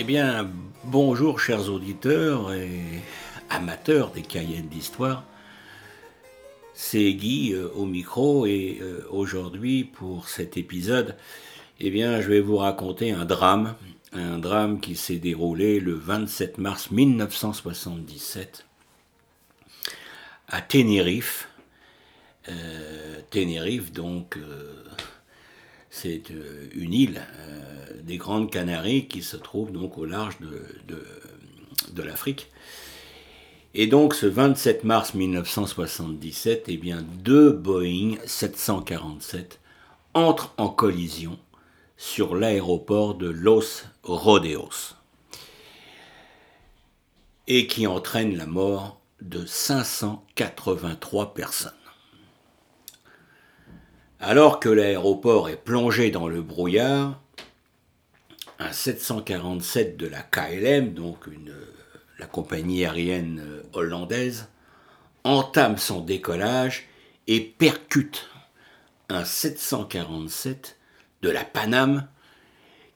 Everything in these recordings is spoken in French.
Eh bien, bonjour chers auditeurs et amateurs des cahiers d'histoire. C'est Guy euh, au micro et euh, aujourd'hui pour cet épisode, eh bien, je vais vous raconter un drame, un drame qui s'est déroulé le 27 mars 1977 à Tenerife. Euh, Tenerife, donc, c'est une île des Grandes Canaries qui se trouve donc au large de, l'Afrique. Et donc ce 27 mars 1977, eh bien, deux Boeing 747 entrent en collision sur l'aéroport de Los Rodeos et qui entraînent la mort de 583 personnes. Alors que l'aéroport est plongé dans le brouillard, un 747 de la KLM, donc la compagnie aérienne euh, hollandaise, entame son décollage et percute un 747 de la Paname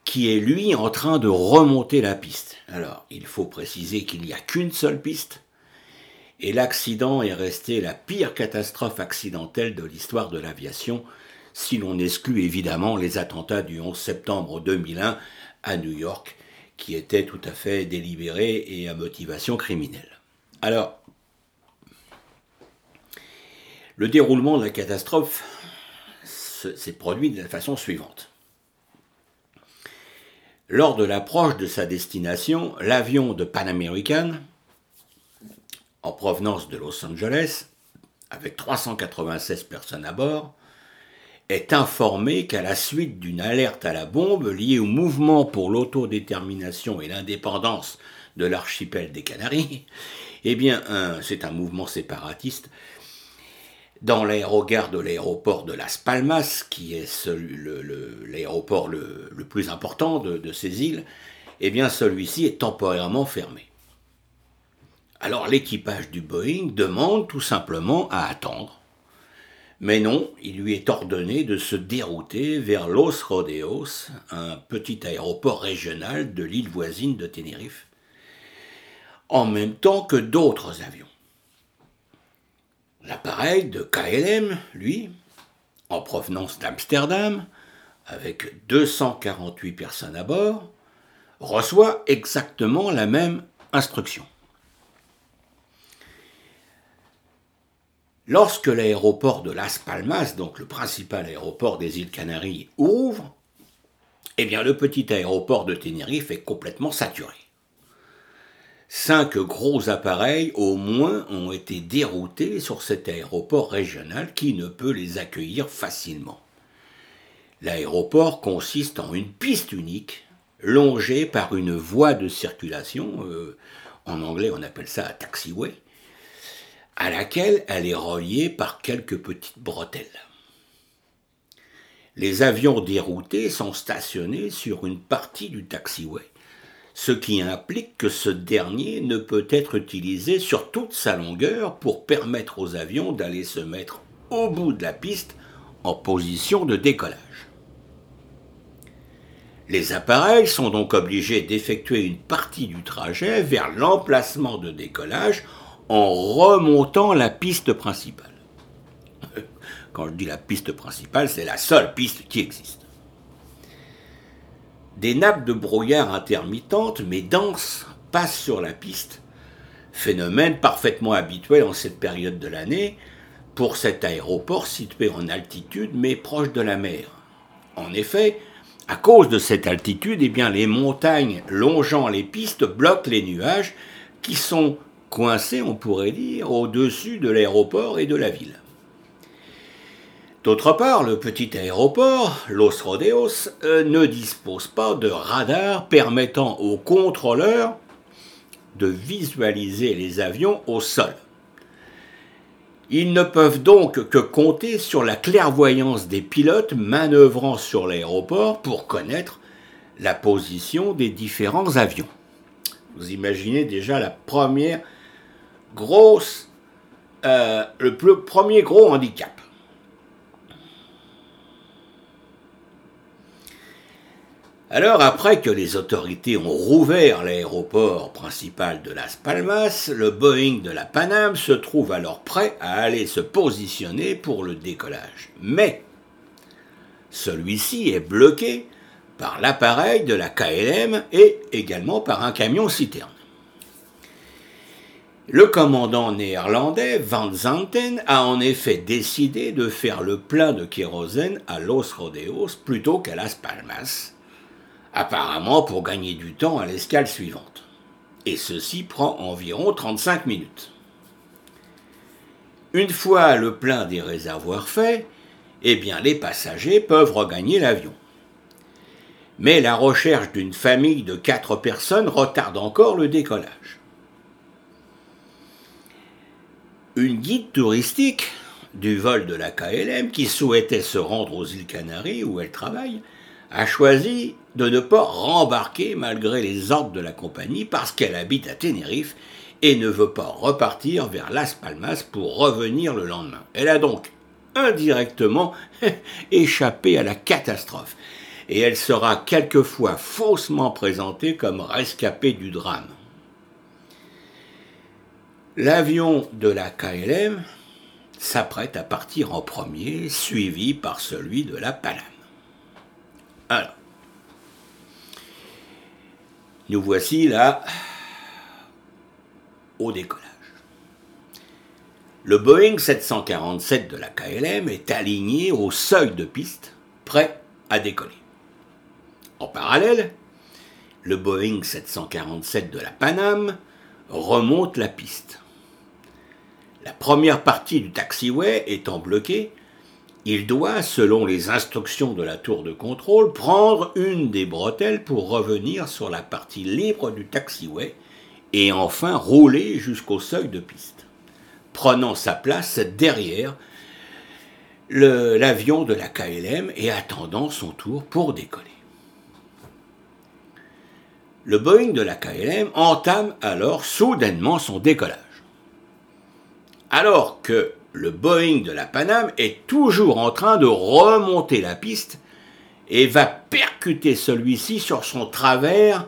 qui est lui en train de remonter la piste. Alors, il faut préciser qu'il n'y a qu'une seule piste, et l'accident est resté la pire catastrophe accidentelle de l'histoire de l'aviation, si l'on exclut évidemment les attentats du 11 septembre 2001 à New York, qui était tout à fait délibéré et à motivation criminelle. Alors, le déroulement de la catastrophe s'est produit de la façon suivante. Lors de l'approche de sa destination, l'avion de Pan American, en provenance de Los Angeles, avec 396 personnes à bord, est informé qu'à la suite d'une alerte à la bombe liée au mouvement pour l'autodétermination et l'indépendance de l'archipel des Canaries, eh bien, c'est un mouvement séparatiste dans l'aérogare de l'aéroport de Las Palmas, qui est l'aéroport le, plus important de, de ces îles, eh bien, celui-ci est temporairement fermé. Alors l'équipage du Boeing demande tout simplement à attendre mais non, il lui est ordonné de se dérouter vers Los Rodeos, un petit aéroport régional de l'île voisine de Tenerife, en même temps que d'autres avions. L'appareil de KLM, lui, en provenance d'Amsterdam, avec 248 personnes à bord, reçoit exactement la même instruction. Lorsque l'aéroport de Las Palmas, donc le principal aéroport des îles Canaries, ouvre, eh bien le petit aéroport de Tenerife est complètement saturé. Cinq gros appareils au moins ont été déroutés sur cet aéroport régional qui ne peut les accueillir facilement. L'aéroport consiste en une piste unique, longée par une voie de circulation, euh, en anglais on appelle ça taxiway, à laquelle elle est reliée par quelques petites bretelles. Les avions déroutés sont stationnés sur une partie du taxiway, ce qui implique que ce dernier ne peut être utilisé sur toute sa longueur pour permettre aux avions d'aller se mettre au bout de la piste en position de décollage. Les appareils sont donc obligés d'effectuer une partie du trajet vers l'emplacement de décollage en remontant la piste principale. Quand je dis la piste principale, c'est la seule piste qui existe. Des nappes de brouillard intermittentes mais denses passent sur la piste, phénomène parfaitement habituel en cette période de l'année pour cet aéroport situé en altitude mais proche de la mer. En effet, à cause de cette altitude, eh bien, les montagnes longeant les pistes bloquent les nuages qui sont coincé, on pourrait dire, au-dessus de l'aéroport et de la ville. D'autre part, le petit aéroport, Los Rodeos, euh, ne dispose pas de radar permettant aux contrôleurs de visualiser les avions au sol. Ils ne peuvent donc que compter sur la clairvoyance des pilotes manœuvrant sur l'aéroport pour connaître la position des différents avions. Vous imaginez déjà la première grosse, euh, le premier gros handicap. Alors, après que les autorités ont rouvert l'aéroport principal de Las Palmas, le Boeing de la Paname se trouve alors prêt à aller se positionner pour le décollage. Mais celui-ci est bloqué par l'appareil de la KLM et également par un camion citerne. Le commandant néerlandais Van Zanten a en effet décidé de faire le plein de kérosène à Los Rodeos plutôt qu'à Las Palmas, apparemment pour gagner du temps à l'escale suivante. Et ceci prend environ 35 minutes. Une fois le plein des réservoirs fait, eh bien les passagers peuvent regagner l'avion. Mais la recherche d'une famille de quatre personnes retarde encore le décollage. Une guide touristique du vol de la KLM qui souhaitait se rendre aux îles Canaries où elle travaille a choisi de ne pas rembarquer malgré les ordres de la compagnie parce qu'elle habite à Tenerife et ne veut pas repartir vers Las Palmas pour revenir le lendemain. Elle a donc indirectement échappé à la catastrophe et elle sera quelquefois faussement présentée comme rescapée du drame. L'avion de la KLM s'apprête à partir en premier, suivi par celui de la Paname. Alors, nous voici là au décollage. Le Boeing 747 de la KLM est aligné au seuil de piste, prêt à décoller. En parallèle, le Boeing 747 de la Paname remonte la piste. La première partie du taxiway étant bloquée, il doit, selon les instructions de la tour de contrôle, prendre une des bretelles pour revenir sur la partie libre du taxiway et enfin rouler jusqu'au seuil de piste, prenant sa place derrière l'avion de la KLM et attendant son tour pour décoller. Le Boeing de la KLM entame alors soudainement son décollage. Alors que le Boeing de la Paname est toujours en train de remonter la piste et va percuter celui-ci sur son travers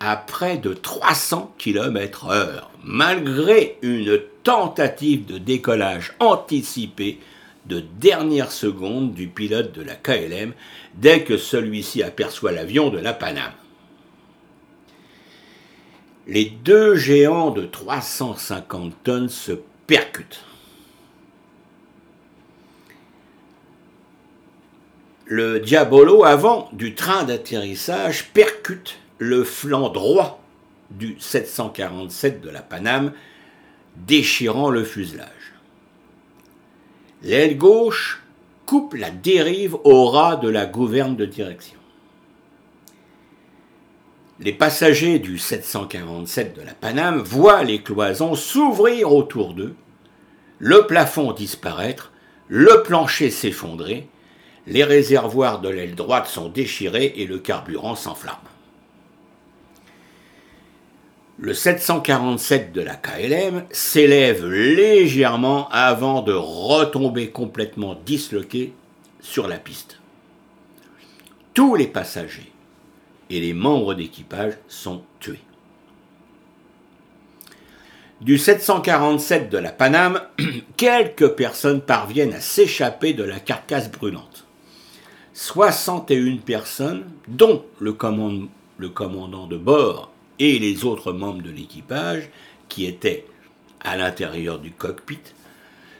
à près de 300 km heure, malgré une tentative de décollage anticipée de dernière seconde du pilote de la KLM dès que celui-ci aperçoit l'avion de la Paname. Les deux géants de 350 tonnes se le Diabolo, avant du train d'atterrissage, percute le flanc droit du 747 de la Paname, déchirant le fuselage. L'aile gauche coupe la dérive au ras de la gouverne de direction. Les passagers du 747 de la Paname voient les cloisons s'ouvrir autour d'eux, le plafond disparaître, le plancher s'effondrer, les réservoirs de l'aile droite sont déchirés et le carburant s'enflamme. Le 747 de la KLM s'élève légèrement avant de retomber complètement disloqué sur la piste. Tous les passagers et les membres d'équipage sont tués. Du 747 de la Paname, quelques personnes parviennent à s'échapper de la carcasse brûlante. 61 personnes, dont le, commandant de bord et les autres membres de l'équipage, qui étaient à l'intérieur du cockpit,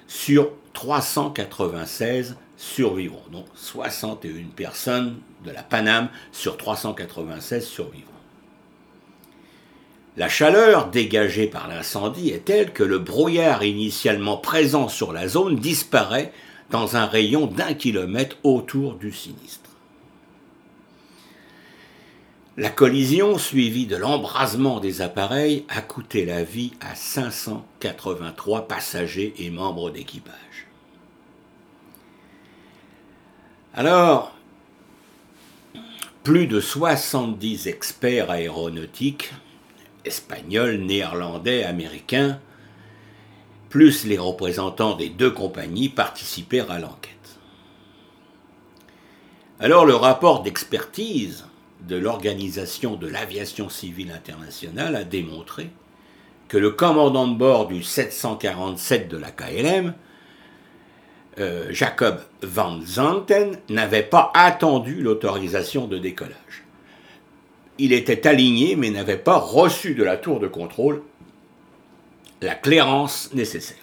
sur 396 survivront. Donc 61 personnes de la Paname sur 396 survivront. La chaleur dégagée par l'incendie est telle que le brouillard initialement présent sur la zone disparaît dans un rayon d'un kilomètre autour du sinistre. La collision suivie de l'embrasement des appareils a coûté la vie à 583 passagers et membres d'équipage. Alors, plus de 70 experts aéronautiques, espagnols, néerlandais, américains, plus les représentants des deux compagnies participèrent à l'enquête. Alors le rapport d'expertise de l'Organisation de l'aviation civile internationale a démontré que le commandant de bord du 747 de la KLM, euh, Jacob Van Zanten, n'avait pas attendu l'autorisation de décollage. Il était aligné mais n'avait pas reçu de la tour de contrôle la clairance nécessaire.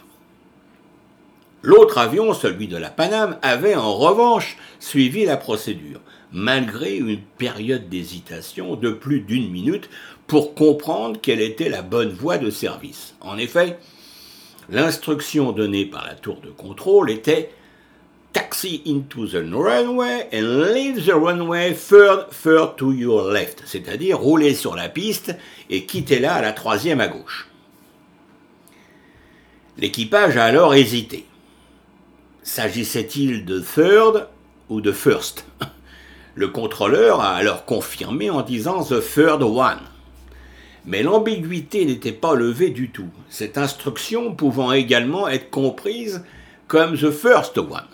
L'autre avion, celui de la Paname, avait en revanche suivi la procédure, malgré une période d'hésitation de plus d'une minute pour comprendre quelle était la bonne voie de service. En effet, l'instruction donnée par la tour de contrôle était Taxi into the runway and leave the runway third, third to your left, c'est-à-dire rouler sur la piste et quitter-la à la troisième à gauche. L'équipage a alors hésité. S'agissait-il de third ou de first? Le contrôleur a alors confirmé en disant the third one. Mais l'ambiguïté n'était pas levée du tout, cette instruction pouvant également être comprise comme the first one.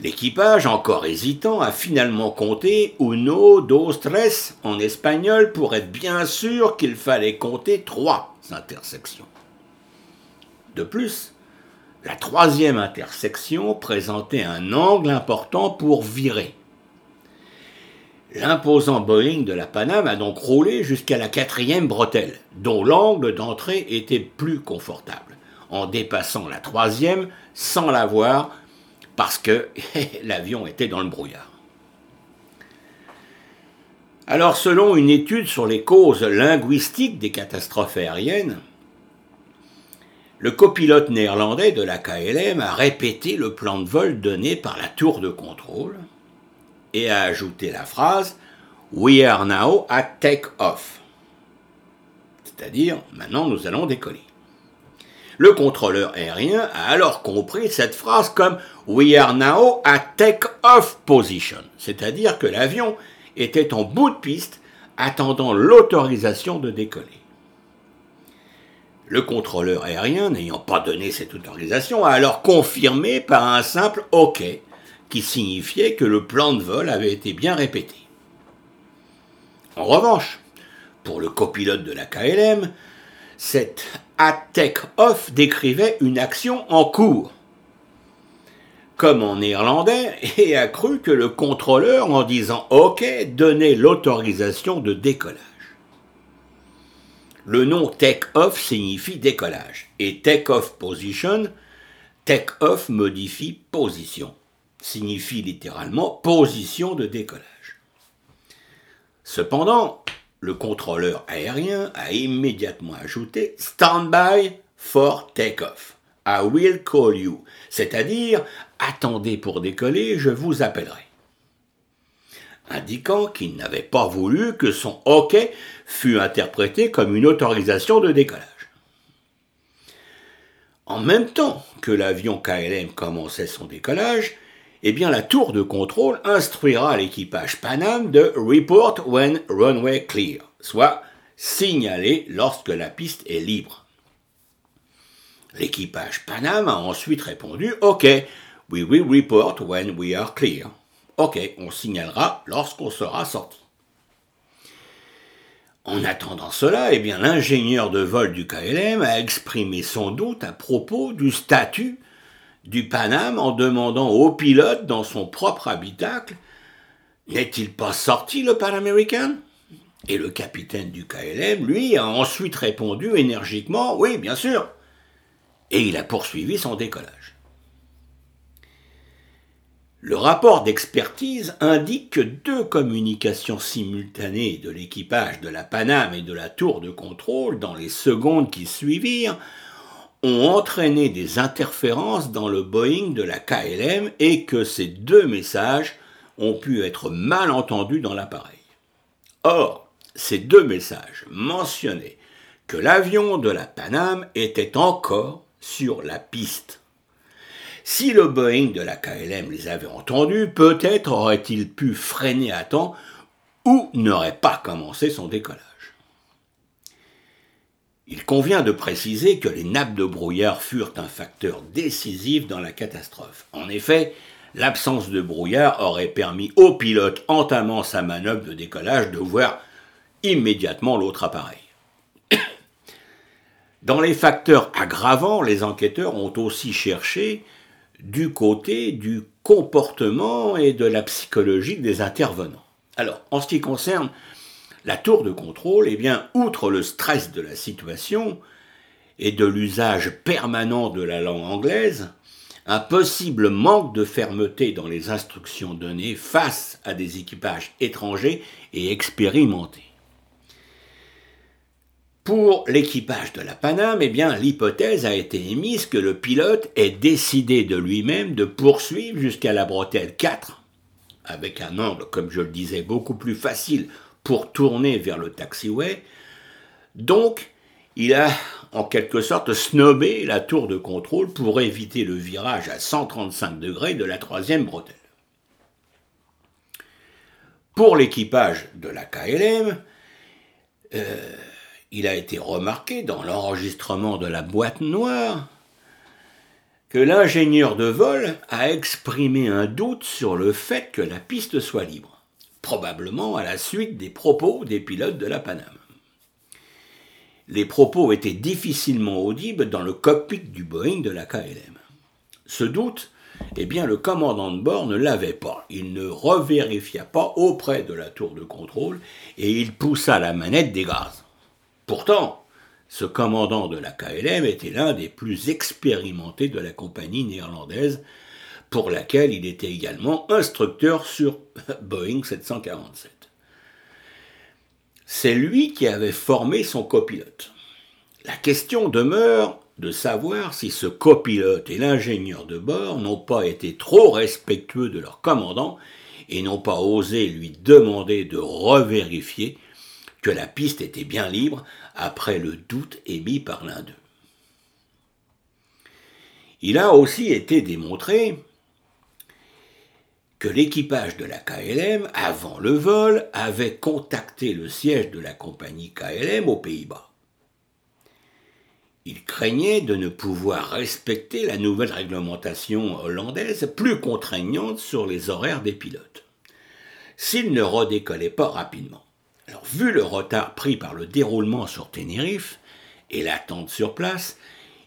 L'équipage, encore hésitant, a finalement compté uno, dos, tres en espagnol pour être bien sûr qu'il fallait compter trois intersections. De plus, la troisième intersection présentait un angle important pour virer. L'imposant Boeing de la Paname a donc roulé jusqu'à la quatrième bretelle, dont l'angle d'entrée était plus confortable, en dépassant la troisième sans la voir parce que l'avion était dans le brouillard. Alors selon une étude sur les causes linguistiques des catastrophes aériennes, le copilote néerlandais de la KLM a répété le plan de vol donné par la tour de contrôle et a ajouté la phrase We are now at take-off. C'est-à-dire, maintenant nous allons décoller. Le contrôleur aérien a alors compris cette phrase comme We are now at take-off position, c'est-à-dire que l'avion était en bout de piste attendant l'autorisation de décoller. Le contrôleur aérien, n'ayant pas donné cette autorisation, a alors confirmé par un simple OK, qui signifiait que le plan de vol avait été bien répété. En revanche, pour le copilote de la KLM, cette at take-off décrivait une action en cours, comme en néerlandais, et a cru que le contrôleur, en disant OK, donnait l'autorisation de décollage. Le nom take-off signifie décollage. Et take-off position, take-off modifie position. Signifie littéralement position de décollage. Cependant, le contrôleur aérien a immédiatement ajouté stand-by for take-off. I will call you. C'est-à-dire, attendez pour décoller, je vous appellerai indiquant qu'il n'avait pas voulu que son OK fût interprété comme une autorisation de décollage. En même temps que l'avion KLM commençait son décollage, eh bien la tour de contrôle instruira l'équipage Panam de report when runway clear, soit signaler lorsque la piste est libre. L'équipage Panam a ensuite répondu OK, we will report when we are clear. Ok, on signalera lorsqu'on sera sorti. En attendant cela, eh bien, l'ingénieur de vol du KLM a exprimé son doute à propos du statut du Paname en demandant au pilote dans son propre habitacle N'est-il pas sorti le Pan American Et le capitaine du KLM, lui, a ensuite répondu énergiquement Oui, bien sûr. Et il a poursuivi son décollage. Le rapport d'expertise indique que deux communications simultanées de l'équipage de la Paname et de la tour de contrôle dans les secondes qui suivirent ont entraîné des interférences dans le Boeing de la KLM et que ces deux messages ont pu être mal entendus dans l'appareil. Or, ces deux messages mentionnaient que l'avion de la Paname était encore sur la piste. Si le Boeing de la KLM les avait entendus, peut-être aurait-il pu freiner à temps ou n'aurait pas commencé son décollage. Il convient de préciser que les nappes de brouillard furent un facteur décisif dans la catastrophe. En effet, L'absence de brouillard aurait permis au pilote entamant sa manœuvre de décollage de voir immédiatement l'autre appareil. Dans les facteurs aggravants, les enquêteurs ont aussi cherché du côté du comportement et de la psychologie des intervenants. Alors, en ce qui concerne la tour de contrôle, eh bien, outre le stress de la situation et de l'usage permanent de la langue anglaise, un possible manque de fermeté dans les instructions données face à des équipages étrangers et expérimentés. Pour l'équipage de la Paname, eh bien, l'hypothèse a été émise que le pilote ait décidé de lui-même de poursuivre jusqu'à la bretelle 4, avec un angle, comme je le disais, beaucoup plus facile pour tourner vers le taxiway. Donc, il a en quelque sorte snobé la tour de contrôle pour éviter le virage à 135 degrés de la troisième bretelle. Pour l'équipage de la KLM, euh, il a été remarqué dans l'enregistrement de la boîte noire que l'ingénieur de vol a exprimé un doute sur le fait que la piste soit libre, probablement à la suite des propos des pilotes de la Paname. Les propos étaient difficilement audibles dans le cockpit du Boeing de la KLM. Ce doute, eh bien, le commandant de bord ne l'avait pas. Il ne revérifia pas auprès de la tour de contrôle et il poussa la manette des gaz. Pourtant, ce commandant de la KLM était l'un des plus expérimentés de la compagnie néerlandaise, pour laquelle il était également instructeur sur Boeing 747. C'est lui qui avait formé son copilote. La question demeure de savoir si ce copilote et l'ingénieur de bord n'ont pas été trop respectueux de leur commandant et n'ont pas osé lui demander de revérifier que la piste était bien libre après le doute émis par l'un d'eux. Il a aussi été démontré que l'équipage de la KLM, avant le vol, avait contacté le siège de la compagnie KLM aux Pays-Bas. Il craignait de ne pouvoir respecter la nouvelle réglementation hollandaise plus contraignante sur les horaires des pilotes, s'il ne redécollait pas rapidement. Vu le retard pris par le déroulement sur Tenerife et l'attente sur place,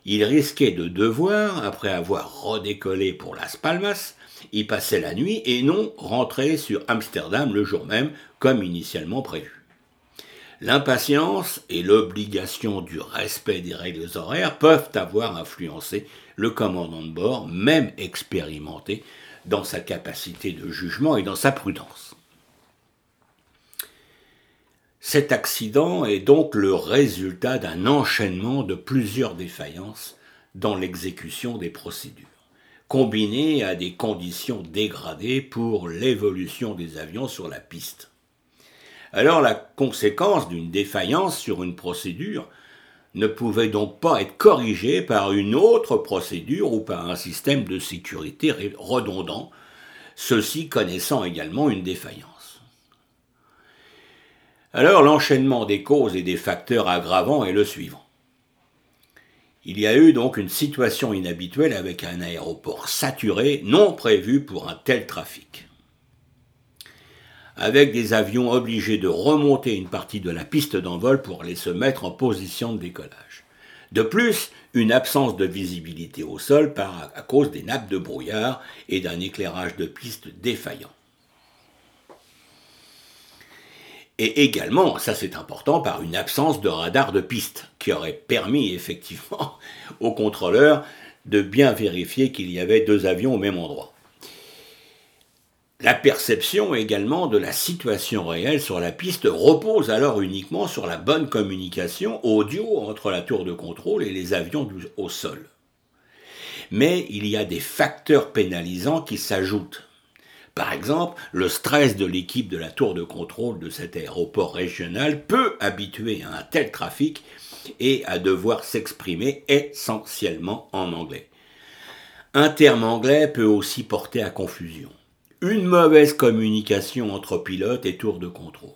il risquait de devoir, après avoir redécollé pour Las Palmas, y passer la nuit et non rentrer sur Amsterdam le jour même, comme initialement prévu. L'impatience et l'obligation du respect des règles horaires peuvent avoir influencé le commandant de bord, même expérimenté, dans sa capacité de jugement et dans sa prudence. Cet accident est donc le résultat d'un enchaînement de plusieurs défaillances dans l'exécution des procédures, combinées à des conditions dégradées pour l'évolution des avions sur la piste. Alors la conséquence d'une défaillance sur une procédure ne pouvait donc pas être corrigée par une autre procédure ou par un système de sécurité redondant, ceci connaissant également une défaillance. Alors l'enchaînement des causes et des facteurs aggravants est le suivant. Il y a eu donc une situation inhabituelle avec un aéroport saturé, non prévu pour un tel trafic. Avec des avions obligés de remonter une partie de la piste d'envol pour aller se mettre en position de décollage. De plus, une absence de visibilité au sol à cause des nappes de brouillard et d'un éclairage de piste défaillant. Et également, ça c'est important, par une absence de radar de piste, qui aurait permis effectivement aux contrôleurs de bien vérifier qu'il y avait deux avions au même endroit. La perception également de la situation réelle sur la piste repose alors uniquement sur la bonne communication audio entre la tour de contrôle et les avions au sol. Mais il y a des facteurs pénalisants qui s'ajoutent par exemple, le stress de l'équipe de la tour de contrôle de cet aéroport régional peut habituer à un tel trafic et à devoir s'exprimer essentiellement en anglais. Un terme anglais peut aussi porter à confusion. Une mauvaise communication entre pilote et tour de contrôle.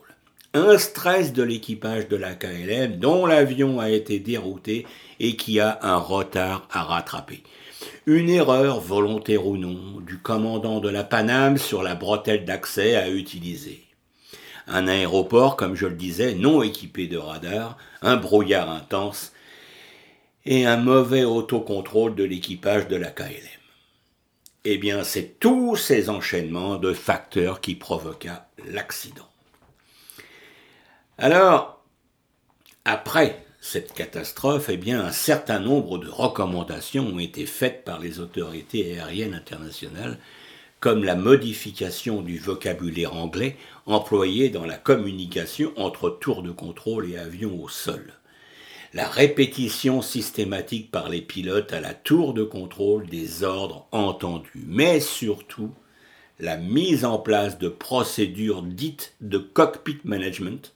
Un stress de l'équipage de la KLM dont l'avion a été dérouté et qui a un retard à rattraper une erreur, volontaire ou non, du commandant de la Paname sur la bretelle d'accès à utiliser. Un aéroport, comme je le disais, non équipé de radar, un brouillard intense et un mauvais autocontrôle de l'équipage de la KLM. Eh bien, c'est tous ces enchaînements de facteurs qui provoqua l'accident. Alors, après cette catastrophe, eh bien, un certain nombre de recommandations ont été faites par les autorités aériennes internationales, comme la modification du vocabulaire anglais employé dans la communication entre tours de contrôle et avions au sol, la répétition systématique par les pilotes à la tour de contrôle des ordres entendus, mais surtout la mise en place de procédures dites de cockpit management,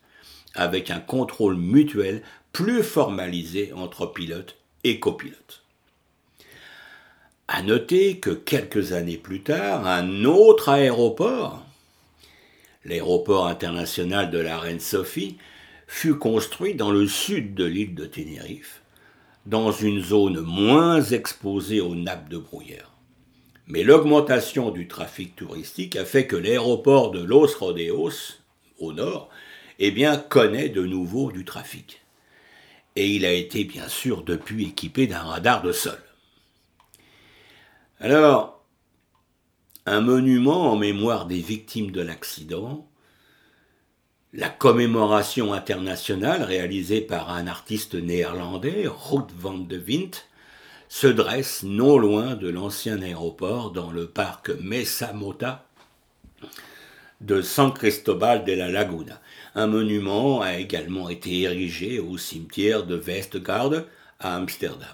avec un contrôle mutuel plus formalisé entre pilotes et copilotes. À noter que quelques années plus tard, un autre aéroport, l'aéroport international de la Reine Sophie, fut construit dans le sud de l'île de Tenerife, dans une zone moins exposée aux nappes de brouillard. Mais l'augmentation du trafic touristique a fait que l'aéroport de Los Rodeos, au nord, eh bien, connaît de nouveau du trafic et il a été bien sûr depuis équipé d'un radar de sol. Alors, un monument en mémoire des victimes de l'accident, la commémoration internationale réalisée par un artiste néerlandais, Ruth van de Wint, se dresse non loin de l'ancien aéroport dans le parc Mesa Mota de San Cristobal de la Laguna. Un monument a également été érigé au cimetière de Westgard à Amsterdam.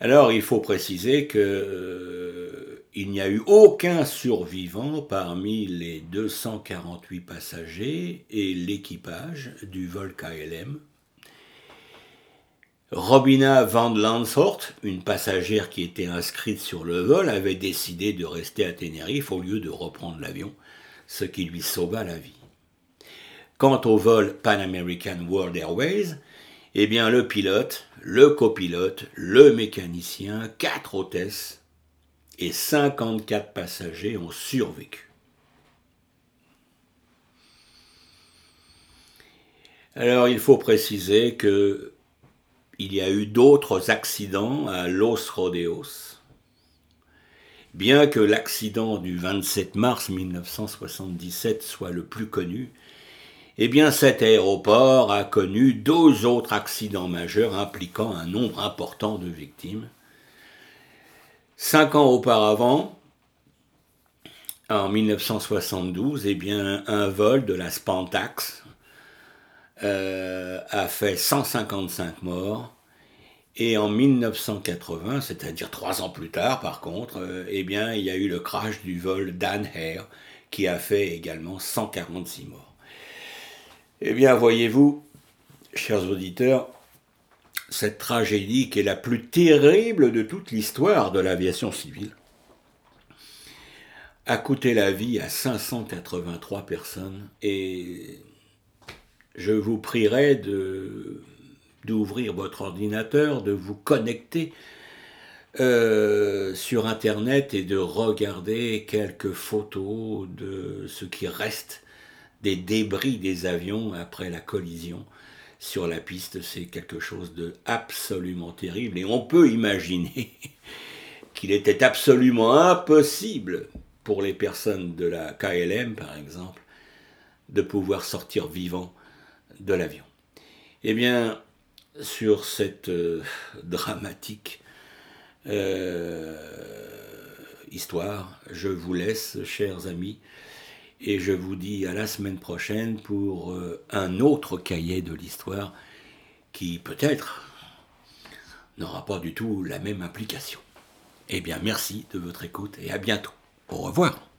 Alors il faut préciser qu'il euh, n'y a eu aucun survivant parmi les 248 passagers et l'équipage du vol KLM Robina van Lanshort, une passagère qui était inscrite sur le vol, avait décidé de rester à Tenerife au lieu de reprendre l'avion, ce qui lui sauva la vie. Quant au vol Pan American World Airways, eh bien le pilote, le copilote, le mécanicien, quatre hôtesses et 54 passagers ont survécu. Alors il faut préciser que il y a eu d'autres accidents à Los Rodeos. Bien que l'accident du 27 mars 1977 soit le plus connu, eh cet aéroport a connu deux autres accidents majeurs impliquant un nombre important de victimes. Cinq ans auparavant, en 1972, eh un vol de la Spantax, euh, a fait 155 morts. Et en 1980, c'est-à-dire trois ans plus tard, par contre, euh, eh bien, il y a eu le crash du vol Dan Air qui a fait également 146 morts. Eh bien, voyez-vous, chers auditeurs, cette tragédie qui est la plus terrible de toute l'histoire de l'aviation civile a coûté la vie à 583 personnes et je vous prierai d'ouvrir votre ordinateur, de vous connecter euh, sur Internet et de regarder quelques photos de ce qui reste des débris des avions après la collision sur la piste. C'est quelque chose de absolument terrible et on peut imaginer qu'il était absolument impossible pour les personnes de la KLM, par exemple, de pouvoir sortir vivant de l'avion. Eh bien, sur cette euh, dramatique euh, histoire, je vous laisse, chers amis, et je vous dis à la semaine prochaine pour euh, un autre cahier de l'histoire qui peut-être n'aura pas du tout la même implication. Eh bien, merci de votre écoute et à bientôt. Au revoir.